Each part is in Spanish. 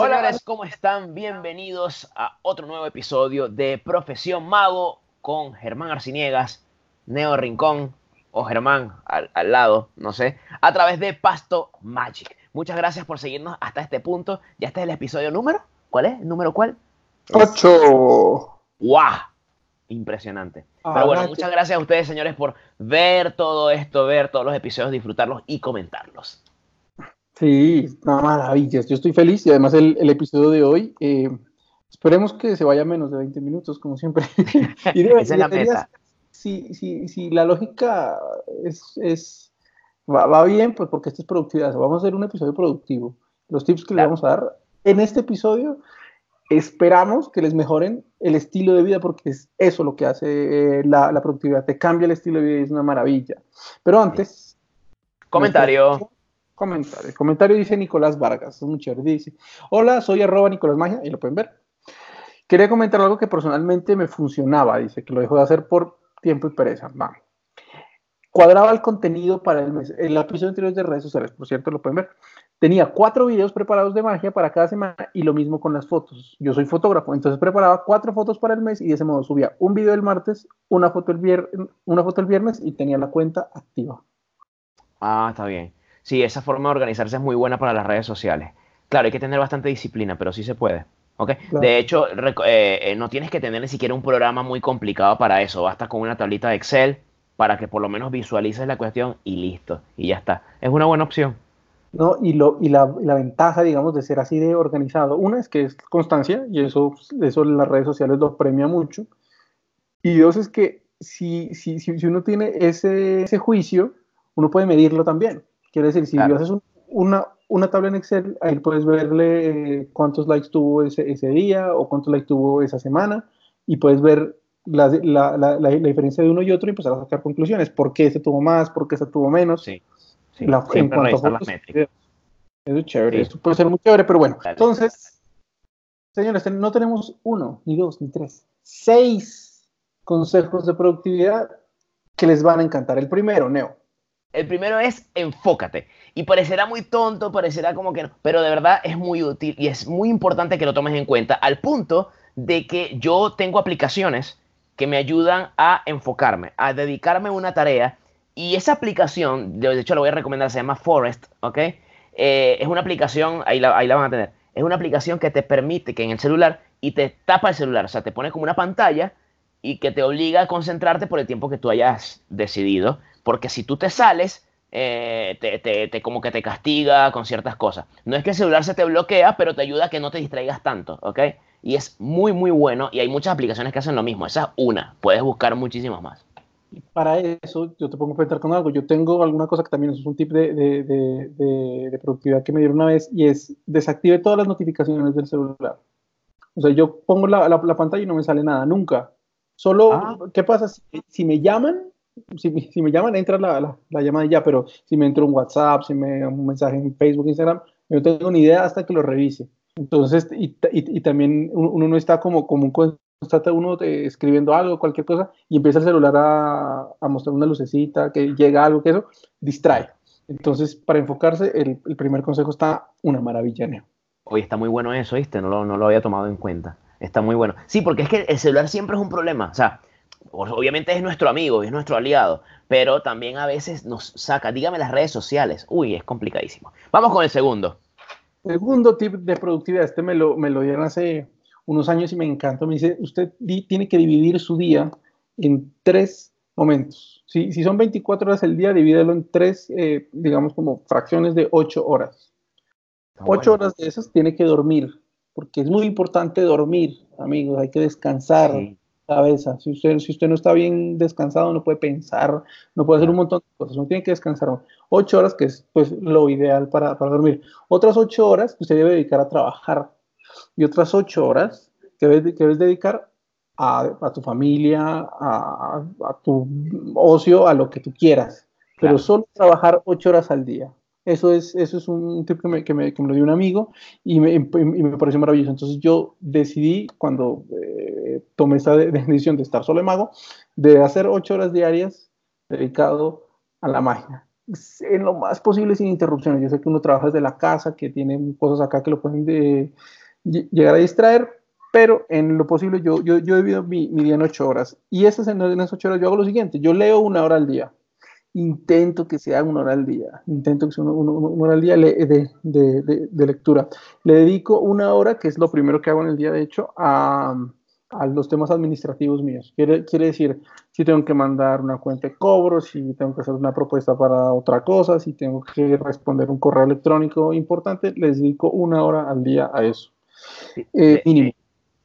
señores, ¿cómo están? Bienvenidos a otro nuevo episodio de Profesión Mago con Germán Arciniegas, Neo Rincón o Germán al, al lado, no sé, a través de Pasto Magic. Muchas gracias por seguirnos hasta este punto. Ya este es el episodio número. ¿Cuál es? ¿Número cuál? Ocho. ¡Guau! Impresionante. Ah, Pero bueno, muchas gracias a ustedes, señores, por ver todo esto, ver todos los episodios, disfrutarlos y comentarlos. Sí, una maravilla. Yo estoy feliz y además el, el episodio de hoy, eh, esperemos que se vaya menos de 20 minutos, como siempre. Y Esa es la meta. Si, si, si la lógica es, es va, va bien, pues porque esto es productividad. Vamos a hacer un episodio productivo. Los tips que Claro. les vamos a dar en este episodio, esperamos que les mejoren el estilo de vida porque es eso lo que hace eh, la, la productividad. Te cambia el estilo de vida y es una maravilla. Pero antes... Comentario. Comentario. El comentario dice Nicolás Vargas, es muy chévere. Dice: Hola, soy arroba Nicolás Magia, y lo pueden ver. Quería comentar algo que personalmente me funcionaba, dice que lo dejó de hacer por tiempo y pereza. Va. Cuadraba el contenido para el mes. El episodio anterior de redes sociales, por cierto, lo pueden ver. Tenía cuatro videos preparados de magia para cada semana y lo mismo con las fotos. Yo soy fotógrafo, entonces preparaba cuatro fotos para el mes y de ese modo subía un video el martes, una foto el, vier- una foto el viernes y tenía la cuenta activa. Ah, está bien. Sí, esa forma de organizarse es muy buena para las redes sociales. Claro, hay que tener bastante disciplina, pero sí se puede. De hecho, eh, eh, no tienes que tener ni siquiera un programa muy complicado para eso. Basta con una tablita de Excel para que por lo menos visualices la cuestión y listo. Y ya está. Es una buena opción. ¿no? Y, lo, y, la, la ventaja, digamos, de ser así de organizado, una es que es constancia, y eso, eso las redes sociales lo premia mucho, y dos es que si, si, si, si uno tiene ese, ese juicio, uno puede medirlo también. Quiere decir, si Claro. haces un- una, una tabla en Excel, ahí puedes verle eh, cuántos likes tuvo ese, ese día o cuántos likes tuvo esa semana, y puedes ver la, la, la, la- diferencia de uno y otro y empezar a sacar conclusiones. ¿Por qué ese tuvo más? ¿Por qué ese tuvo menos? Sí. sí. La- en cuanto a fotos, métricas. Eso es chévere, Sí. eso puede ser muy chévere, pero bueno. Dale. Entonces, señores, no tenemos uno, ni dos, ni tres, seis consejos de productividad que les van a encantar. El primero, Neo. El primero es enfócate. Y parecerá muy tonto, parecerá como que no, pero de verdad es muy útil y es muy importante que lo tomes en cuenta al punto de que yo tengo aplicaciones que me ayudan a enfocarme, a dedicarme a una tarea. Y esa aplicación, de hecho la voy a recomendar, se llama Forest, ¿ok? Eh, es una aplicación, ahí la, ahí la van a tener, es una aplicación que te permite que en el celular y te tapa el celular, o sea, te pone como una pantalla y que te obliga a concentrarte por el tiempo que tú hayas decidido, porque si tú te sales, eh, te, te- te- como que te castiga con ciertas cosas. No es que el celular se te bloquea, pero te ayuda a que no te distraigas tanto, ¿ok? Y es muy, muy bueno y hay muchas aplicaciones que hacen lo mismo. Esa es una, puedes buscar muchísimas más. Para eso, yo te pongo a pensar con algo. Yo tengo alguna cosa que también es un tip de, de- de- de- de productividad que me dieron una vez y es desactive todas las notificaciones del celular. O sea, yo pongo la, la- la pantalla y no me sale nada, nunca. Solo, Ah. ¿qué pasa? Si, si me llaman, si, me- llaman, entra la, la, la llamada ya, pero si me entra un WhatsApp, si me un mensaje en Facebook, Instagram, no tengo ni idea hasta que lo revise. Entonces, y, y- también uno no está como, como un constante uno de- escribiendo algo, cualquier cosa, y empieza el celular a, a mostrar una lucecita, que llega algo, que eso, distrae. Entonces, para enfocarse, el, primer consejo está una maravilla, Neo. Oye, está muy bueno eso, ¿viste? No lo, no lo había tomado en cuenta. Está muy bueno. Sí, porque es que el celular siempre es un problema. O sea, obviamente es nuestro amigo, es nuestro aliado, pero también a veces nos saca. Dígame las redes sociales. Uy, es complicadísimo. Vamos con el segundo. Segundo tip de productividad, este me lo, me lo dieron hace unos años y me encanta. Me dice, usted di- tiene que dividir su día en tres momentos. Si, si son 24 horas el día, divídelo en tres, eh, digamos, como fracciones de 8 horas. Está Ocho bueno. horas de esas tiene que dormir, porque es muy importante dormir, amigos. Hay que descansar Sí. Cabeza. Si usted, si usted no está bien descansado, no puede pensar, no puede hacer un montón de cosas. Uno tiene que descansar ocho horas, que es pues lo ideal para, para dormir. Otras ocho horas que usted debe dedicar a trabajar. Y otras ocho horas que debes, que debes dedicar a, a tu familia, a, a tu ocio, a lo que tú quieras. Pero Claro. solo trabajar ocho horas al día. Eso es, eso es un tip que me, que me, que me lo dio un amigo y me, y me pareció maravilloso. Entonces yo decidí, cuando eh, tomé esta de- decisión de estar solo en mago, de hacer ocho horas diarias dedicado a la magia. en lo más posible sin interrupciones. Yo sé que uno trabaja desde la casa, que tiene cosas acá que lo pueden de, llegar a distraer, pero en lo posible yo, yo, yo mi, mi, día en ocho horas. Y esas, en, en esas ocho horas yo hago lo siguiente, yo leo una hora al día. Intento que sea una hora al día, intento que sea una, una, una hora al día de, de, de, de, lectura. Le dedico una hora, que es lo primero que hago en el día, de hecho, a, a los temas administrativos míos. Quiere, quiere decir, si tengo que mandar una cuenta de cobro, si tengo que hacer una propuesta para otra cosa, si tengo que responder un correo electrónico importante, les dedico una hora al día a eso. Sí, eh, mínimo.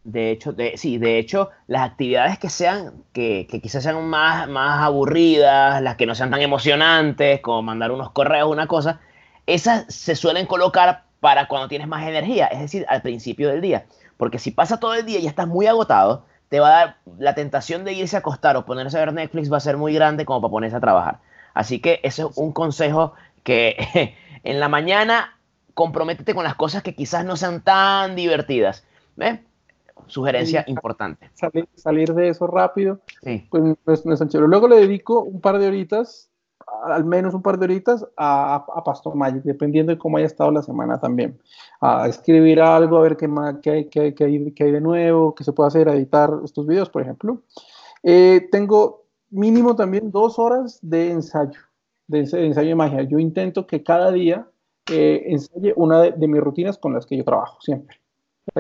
De hecho, de, sí, de hecho, las actividades que sean, que, que, quizás sean más, más aburridas, las que no sean tan emocionantes, como mandar unos correos, una cosa, esas se suelen colocar para cuando tienes más energía, es decir, al principio del día. Porque si pasa todo el día y ya estás muy agotado, te va a dar la tentación de irse a acostar o ponerse a ver Netflix va a ser muy grande como para ponerse a trabajar. Así que ese es un consejo que en la mañana comprométete con las cosas que quizás no sean tan divertidas. ¿Ves? Sugerencia sí, importante. Salir, salir, de eso rápido, sí. pues no es, no es. Luego le dedico un par de horitas, al menos un par de horitas, a, a Pastor Magic, dependiendo de cómo haya estado la semana también. A escribir algo, a ver qué, más, qué, hay, qué, qué, hay, qué hay de nuevo, qué se puede hacer, a editar estos videos, por ejemplo. Eh, tengo mínimo también dos horas de ensayo, de ensayo de magia. Yo intento que cada día eh, ensaye una de, de mis rutinas con las que yo trabajo, siempre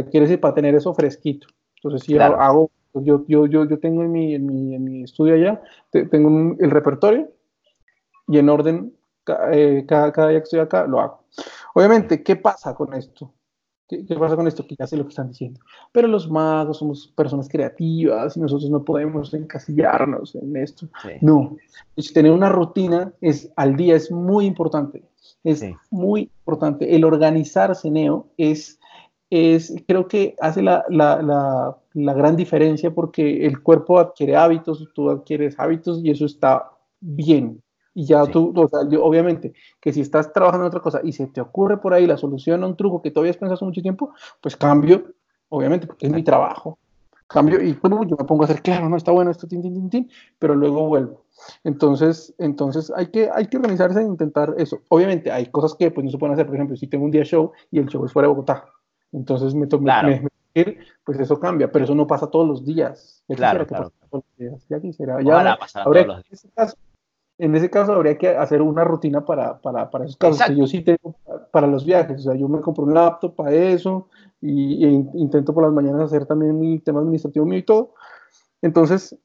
quiere decir para tener eso fresquito. Entonces, si claro. yo hago, yo, yo, yo, yo tengo en mi, en mi, en mi estudio allá, tengo un, el repertorio y en orden, eh, cada, cada, día que estoy acá, lo hago. Obviamente, ¿qué pasa con esto? ¿Qué, ¿Qué, pasa con esto? Que ya sé lo que están diciendo. Pero los magos somos personas creativas y nosotros no podemos encasillarnos en esto. Sí. No. Tener una rutina es, al día es muy importante. Es sí. muy importante. El organizarse, Neo, es es, creo que hace la, la, la, la, gran diferencia porque el cuerpo adquiere hábitos, tú adquieres hábitos y eso está bien. Y ya sí. tú, o sea, yo, obviamente, que si estás trabajando en otra cosa y se te ocurre por ahí la solución a un truco que todavía has pensado mucho tiempo, pues cambio, obviamente, porque es mi trabajo. Cambio y bueno, yo me pongo a hacer, claro, no está bueno esto, tin, tin, tin, tin, pero luego vuelvo. Entonces, entonces hay, que, hay que organizarse e intentar eso. Obviamente, hay cosas que pues, no se pueden hacer. Por ejemplo, si tengo un día show y el show es fuera de Bogotá, entonces me toca claro. ir, pues eso cambia, pero eso no pasa todos los días. Ya claro, claro. Todos los días. Ya quisiera. Ya habría, todos los días. En, ese caso, en ese caso habría que hacer una rutina para, para, para esos casos Exacto. que yo sí tengo para los viajes. O sea, yo me compro un laptop para eso y, y intento por las mañanas hacer también mi tema administrativo mío y todo. Entonces,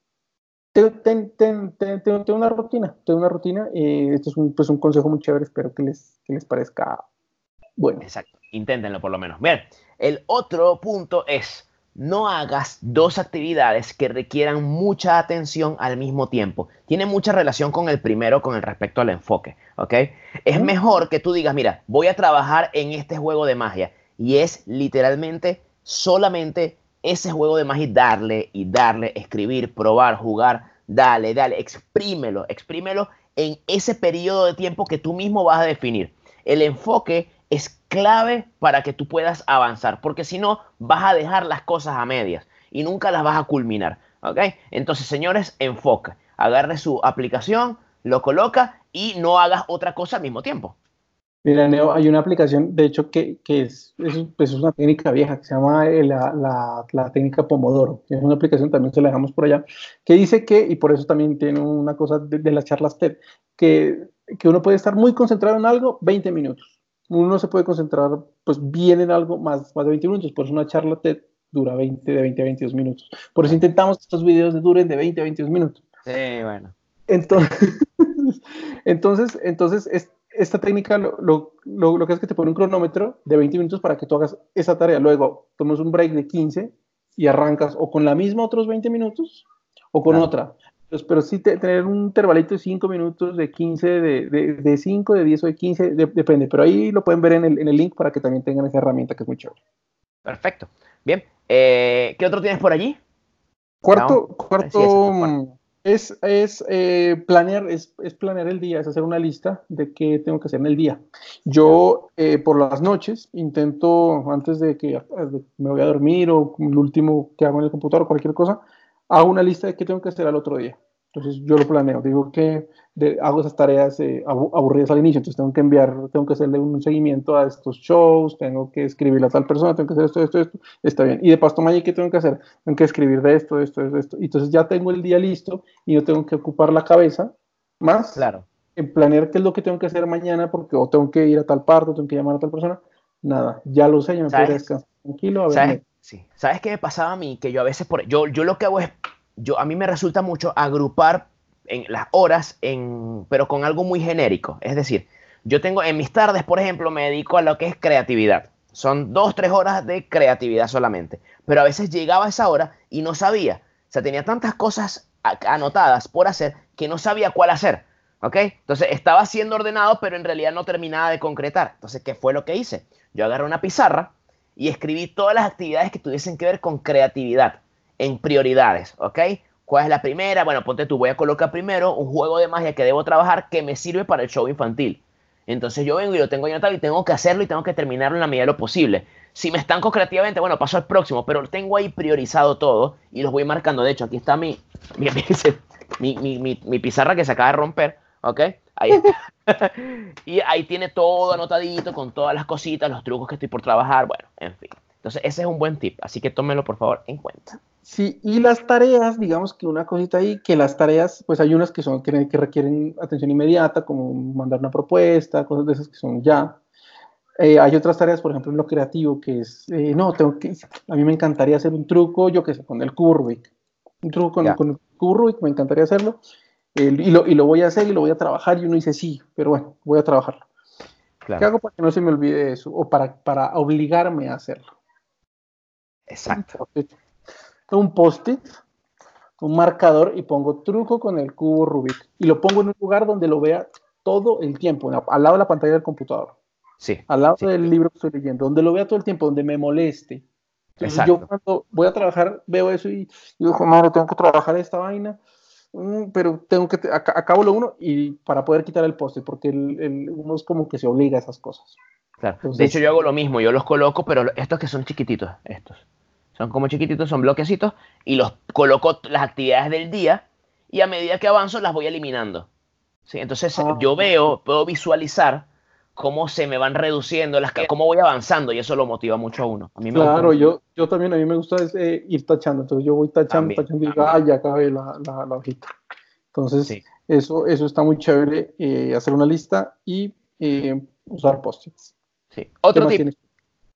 tengo ten, ten, ten, ten, una rutina, tengo una rutina. Eh, esto es un, pues un consejo muy chévere, espero que les, que les parezca bueno. Exacto, inténtenlo por lo menos. Bien, el otro punto es, no hagas dos actividades que requieran mucha atención al mismo tiempo. Tiene mucha relación con el primero con el respecto al enfoque, ¿ok? Es mejor que tú digas, mira, voy a trabajar en este juego de magia y es literalmente solamente ese juego de magia darle y darle, escribir, probar, jugar, dale, dale, exprímelo, exprímelo en ese periodo de tiempo que tú mismo vas a definir. El enfoque es clave para que tú puedas avanzar, porque si no, vas a dejar las cosas a medias y nunca las vas a culminar. ¿Ok? Entonces, señores, enfoca. Agarre su aplicación, lo coloca y no hagas otra cosa al mismo tiempo. Mira, Neo, hay una aplicación, de hecho, que, es, es, pues es, una técnica vieja que se llama eh, la, técnica Pomodoro. Es una aplicación, también se la dejamos por allá, que dice que, y por eso también tiene una cosa de, de las charlas TED, que, que uno puede estar muy concentrado en algo 20 minutos uno se puede concentrar pues bien en algo más, más de 20 minutos, por eso una charla TED dura 20, de 20 a 22 minutos. Por eso intentamos que estos videos duren de 20 a 22 minutos. Sí, bueno. Entonces, entonces, entonces es, esta técnica lo, lo, lo, lo, que es que te pone un cronómetro de 20 minutos para que tú hagas esa tarea. Luego tomas un break de 15 y arrancas o con la misma otros 20 minutos o con claro. otra. Pero sí te, tener un intervalito de 5 minutos, de 15, de, de, de 5, de 10 o de 15, de, depende. Pero ahí lo pueden ver en el, en el, link para que también tengan esa herramienta que es muy chévere. Perfecto. Bien. Eh, ¿Qué otro tienes por allí? Cuarto, no, cuarto es, es eh, planear, es, es, planear el día, es hacer una lista de qué tengo que hacer en el día. Yo eh, por las noches intento, antes de que me voy a dormir o el último que hago en el computador o cualquier cosa, hago una lista de qué tengo que hacer al otro día. Entonces yo lo planeo, digo que hago esas tareas eh, aburridas al inicio, entonces tengo que enviar, tengo que hacerle un seguimiento a estos shows, tengo que escribirle a tal persona, tengo que hacer esto, esto, esto, está bien. Y de Pasto Magic, ¿qué tengo que hacer? Tengo que escribir de esto, de esto, de esto. Entonces ya tengo el día listo y no tengo que ocupar la cabeza más claro. en planear qué es lo que tengo que hacer mañana, porque o tengo que ir a tal parte, o tengo que llamar a tal persona. Nada, ya lo sé, ya me puedo descansar tranquilo. A ver. Sí. ¿Sabes qué me pasaba a mí? Que yo a veces, por, yo, yo lo que hago es, yo, a mí me resulta mucho agrupar en las horas, en, pero con algo muy genérico. Es decir, yo tengo en mis tardes, por ejemplo, me dedico a lo que es creatividad. Son dos, tres horas de creatividad solamente. Pero a veces llegaba esa hora y no sabía. O sea, tenía tantas cosas anotadas por hacer que no sabía cuál hacer. ¿Ok? Entonces estaba siendo ordenado, pero en realidad no terminaba de concretar. Entonces, ¿qué fue lo que hice? Yo agarré una pizarra y escribí todas las actividades que tuviesen que ver con creatividad en prioridades. ¿Ok? ¿Cuál es la primera? Bueno, ponte tú, voy a colocar primero un juego de magia que debo trabajar que me sirve para el show infantil. Entonces yo vengo y lo tengo anotado y tengo que hacerlo y tengo que terminarlo en la medida de lo posible. Si me estanco creativamente, bueno, paso al próximo, pero tengo ahí priorizado todo y los voy marcando. De hecho, aquí está mi, mi, mi, mi pizarra que se acaba de romper, ¿ok? Ahí está. y ahí tiene todo anotadito con todas las cositas, los trucos que estoy por trabajar, bueno, en fin. Entonces ese es un buen tip, así que tómelo por favor en cuenta. Sí, y las tareas, digamos que una cosita ahí, que las tareas, pues hay unas que son que, requieren atención inmediata, como mandar una propuesta, cosas de esas que son ya. Eh, hay otras tareas, por ejemplo, en lo creativo, que es, eh, no, tengo que, a mí me encantaría hacer un truco, yo que sé, con el cubo Rubik. Un truco con, con el cubo Rubik, me encantaría hacerlo. Y, lo, y, lo, voy a hacer y lo voy a trabajar, y uno dice, sí, pero bueno, voy a trabajarlo. ¿Qué hago para que no se me olvide eso? O para, para obligarme a hacerlo. Exacto un post-it, un marcador y pongo truco con el cubo Rubik. Y lo pongo en un lugar donde lo vea todo el tiempo, al lado de la pantalla del computador. Sí. Al lado del libro que estoy leyendo, donde lo vea todo el tiempo, donde me moleste. yo cuando voy a trabajar veo eso y digo, madre, tengo que trabajar esta vaina, mm, pero tengo que, acabo lo uno y para poder quitar el post porque el, uno es como que se obliga a esas cosas. Claro. de hecho, yo hago lo mismo, yo los coloco, pero estos que son chiquititos, estos. Son como chiquititos, son bloquecitos y los coloco las actividades del día y a medida que avanzo las voy eliminando. ¿sí? Entonces ah. yo veo, puedo visualizar cómo se me van reduciendo, las, cómo voy avanzando y eso lo motiva mucho a uno. A mí me claro, yo, yo también, a mí me gusta eh, ir tachando, entonces yo voy tachando, tachando y digo, ah, ya acabé la, la, hojita. Entonces, eso, eso está muy chévere, eh, hacer una lista y eh, usar post-its. Sí. Otro tip.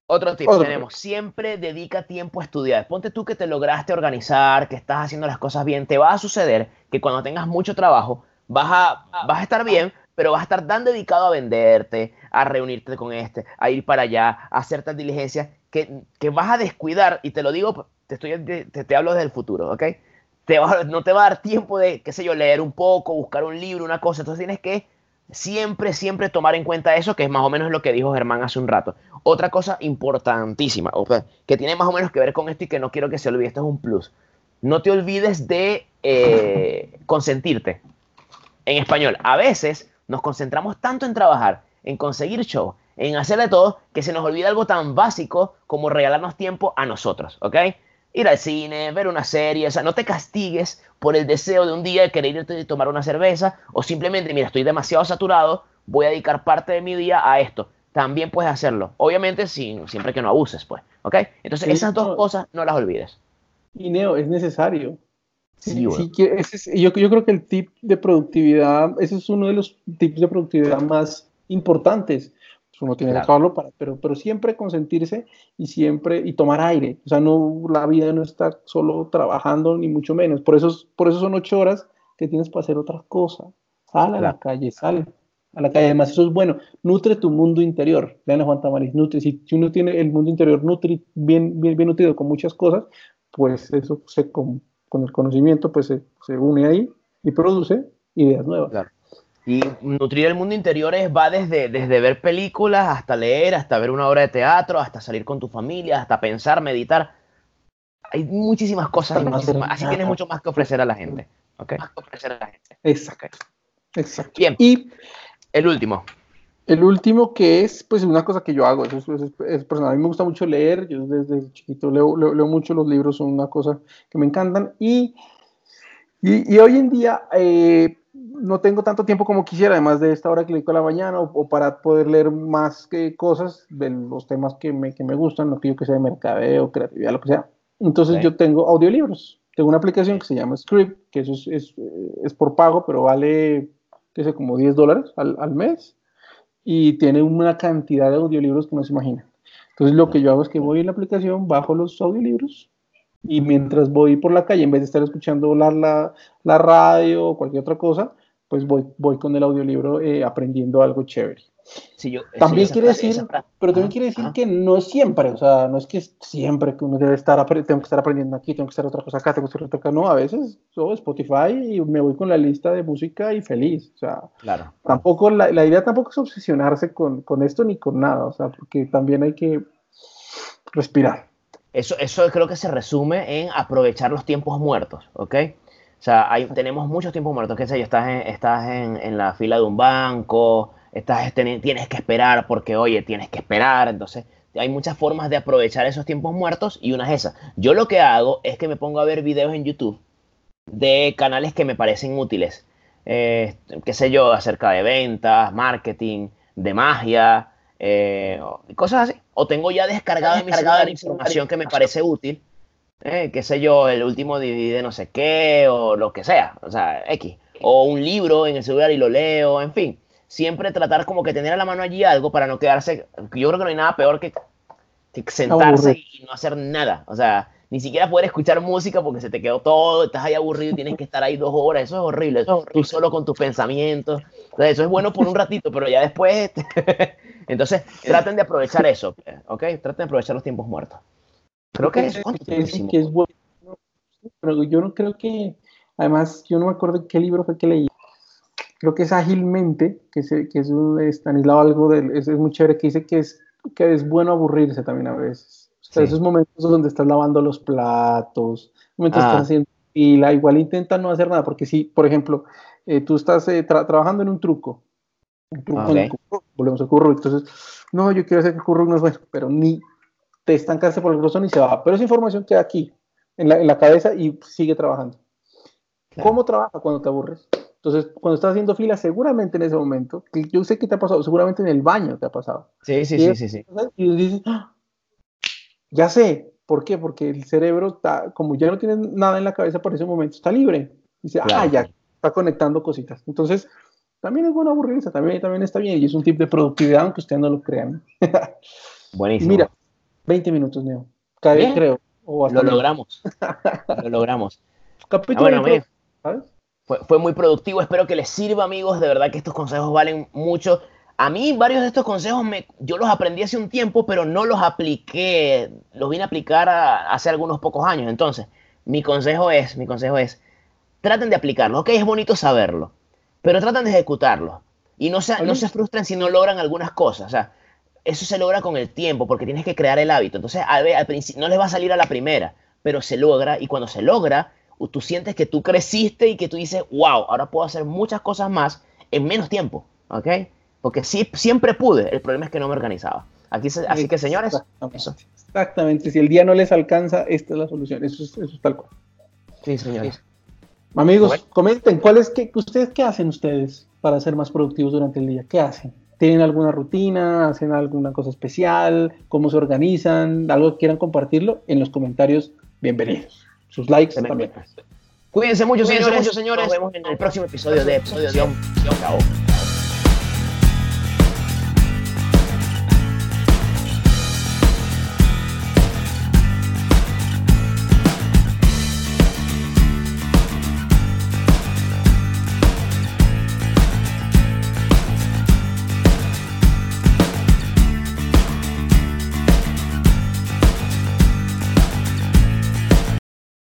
Otro tip tenemos, siempre dedica tiempo a estudiar. Ponte tú que te lograste organizar, que estás haciendo las cosas bien. Te va a suceder que cuando tengas mucho trabajo, vas a, vas a estar bien, pero vas a estar tan dedicado a venderte, a reunirte con este, a ir para allá, a hacer tal diligencia, que, que vas a descuidar, y te lo digo, te, estoy, te, hablo desde el futuro, ¿ok? Te no te va a dar tiempo de, qué sé yo, leer un poco, buscar un libro, una cosa. Entonces tienes que siempre, siempre tomar en cuenta eso, que es más o menos lo que dijo Germán hace un rato. Otra cosa importantísima, que tiene más o menos que ver con esto y que no quiero que se olvide, esto es un plus. No te olvides de eh, consentirte. En español, a veces nos concentramos tanto en trabajar, en conseguir show, en hacer de todo, que se nos olvida algo tan básico como regalarnos tiempo a nosotros, ¿ok? ir al cine, ver una serie, o sea, no te castigues por el deseo de un día de querer irte a tomar una cerveza o simplemente, mira, estoy demasiado saturado, voy a dedicar parte de mi día a esto. También puedes hacerlo, obviamente sin, siempre que no abuses, pues, ¿ok? Entonces esas dos cosas no las olvides. Y Neo, es necesario. Sí, yo, yo creo que el tip de productividad, ese es uno de los tips de productividad más importantes pues, uno tiene que acabarlo para, pero, pero siempre consentirse y siempre, y tomar aire. O sea, no, la vida no está solo trabajando, ni mucho menos. Por eso, por eso son ocho horas que tienes para hacer otras cosas. Sal a la calle, sal a la calle. Además, eso es bueno. Nutre tu mundo interior. Vean a Juan Tamariz, nutre. Si, uno tiene el mundo interior nutri, bien, bien, bien nutrido con muchas cosas, pues eso se, con, el conocimiento pues se, se, une ahí y produce ideas nuevas. Claro. Y nutrir el mundo interior es, va desde, desde ver películas hasta leer, hasta ver una obra de teatro, hasta salir con tu familia, hasta pensar, meditar. Hay muchísimas cosas, así tienes mucho más que ofrecer a la gente. ¿okay? Más que ofrecer a la gente. Exacto. Exacto. Bien. Y el último. El último que es, pues, una cosa que yo hago, eso es, personal. A mí me gusta mucho leer, yo desde chiquito leo, leo, leo mucho los libros, son una cosa que me encantan. Y Y, hoy en día eh, no tengo tanto tiempo como quisiera, además de esta hora que le a la mañana, o, para poder leer más que cosas de los temas que me, que me gustan, lo que yo que sea de mercadeo, creatividad, lo que sea. Entonces yo tengo audiolibros. Tengo una aplicación que se llama Script, que eso es, es, es por pago, pero vale, qué sé, como 10 dólares al, al mes. Y tiene una cantidad de audiolibros que no se imagina. Entonces lo que yo hago es que voy en la aplicación, bajo los audiolibros y mientras voy por la calle, en vez de estar escuchando la, la, la radio o cualquier otra cosa, pues voy, voy con el audiolibro eh, aprendiendo algo chévere. Sí, yo, también quiere decir, pero también quiere decir que no es siempre, o sea, no es que siempre que uno debe estar, tengo que estar aprendiendo aquí, tengo que estar otra cosa acá, tengo que estar otra acá, no, a veces yo Spotify y me voy con la lista de música y feliz, o sea, claro. tampoco, la, la idea tampoco es obsesionarse con, con esto ni con nada, o sea, porque también hay que respirar. Eso, eso creo que se resume en aprovechar los tiempos muertos, ¿ok? O sea, hay, tenemos muchos tiempos muertos, qué sé yo, estás, en, estás en, en la fila de un banco, estás, tienes que esperar porque, oye, tienes que esperar, entonces hay muchas formas de aprovechar esos tiempos muertos y una es esa. Yo lo que hago es que me pongo a ver videos en YouTube de canales que me parecen útiles, eh, qué sé yo, acerca de ventas, marketing, de magia, eh, cosas así. O tengo ya descargada mi la información que me parece útil, eh, qué sé yo, el último DVD de no sé qué, o lo que sea, o sea, X. O un libro en el celular y lo leo, en fin. Siempre tratar como que tener a la mano allí algo para no quedarse. Yo creo que no hay nada peor que, que sentarse y no hacer nada. O sea, ni siquiera poder escuchar música porque se te quedó todo, estás ahí aburrido y tienes que estar ahí dos horas. Eso es horrible. Eso Tú solo con tus pensamientos. eso es bueno por un ratito, pero ya después. Entonces, traten de aprovechar eso, ¿ok? Traten de aprovechar los tiempos muertos. Creo que es, que es bueno, pero yo no creo que, además, yo no me acuerdo qué libro fue que leí. Creo que es ágilmente, que, que es un Stanislao algo de, es, es, muy chévere, que dice que es, que es bueno aburrirse también a veces. O sea, esos momentos donde estás lavando los platos, momentos ah. estás haciendo fila, igual intenta no hacer nada, porque si, por ejemplo, eh, tú estás eh, trabajando en un truco volvemos al curro. Entonces, no, yo quiero hacer que el curro no es bueno, pero ni te estancarse por el grosor y se va. Pero esa información queda aquí, en la, en la cabeza y sigue trabajando. ¿Cómo trabaja cuando te aburres? Entonces, cuando estás haciendo fila, seguramente en ese momento, yo sé que te ha pasado, seguramente en el baño te ha pasado. Sí, sí, sí, sí, sí. Y dices, ¡Ah! ya sé, ¿por qué? Porque el cerebro está, como ya no tiene nada en la cabeza por ese momento, está libre. Dice, ah, ya, está conectando cositas. Entonces, también es bueno aburrirse, también, también está bien y es un tip de productividad, aunque ustedes no lo crean. Buenísimo. Mira, 20 minutos, Neo. Cada creo. lo logramos. lo logramos. Capítulo ah, Fue, fue, muy productivo. Espero que les sirva, amigos. De verdad que estos consejos valen mucho. A mí varios de estos consejos me, yo los aprendí hace un tiempo, pero no los apliqué. Los vine a aplicar hace algunos pocos años. Entonces, mi consejo es, mi consejo es, traten de aplicarlo. Ok, es bonito saberlo pero tratan de ejecutarlo. Y no se, no se frustran si no logran algunas cosas. O sea, eso se logra con el tiempo, porque tienes que crear el hábito. Entonces, al, al principio, no les va a salir a la primera, pero se logra. Y cuando se logra, tú sientes que tú creciste y que tú dices, wow, ahora puedo hacer muchas cosas más en menos tiempo. ¿Ok? Porque sí, siempre pude. El problema es que no me organizaba. Aquí, así que, señores, Exactamente. Si el día no les alcanza, esta es la solución. Eso es, eso es tal cual. Sí, señores. Amigos, comenten, ¿cuál es que, ustedes qué hacen ustedes para ser más productivos durante el día? ¿Qué hacen? ¿Tienen alguna rutina? ¿Hacen alguna cosa especial? ¿Cómo se organizan? ¿Algo que quieran compartirlo? En los comentarios, bienvenidos. Sus likes también. Cuídense mucho, señores. Mucho, señores. Nos vemos en el próximo episodio de Episodio de Chao.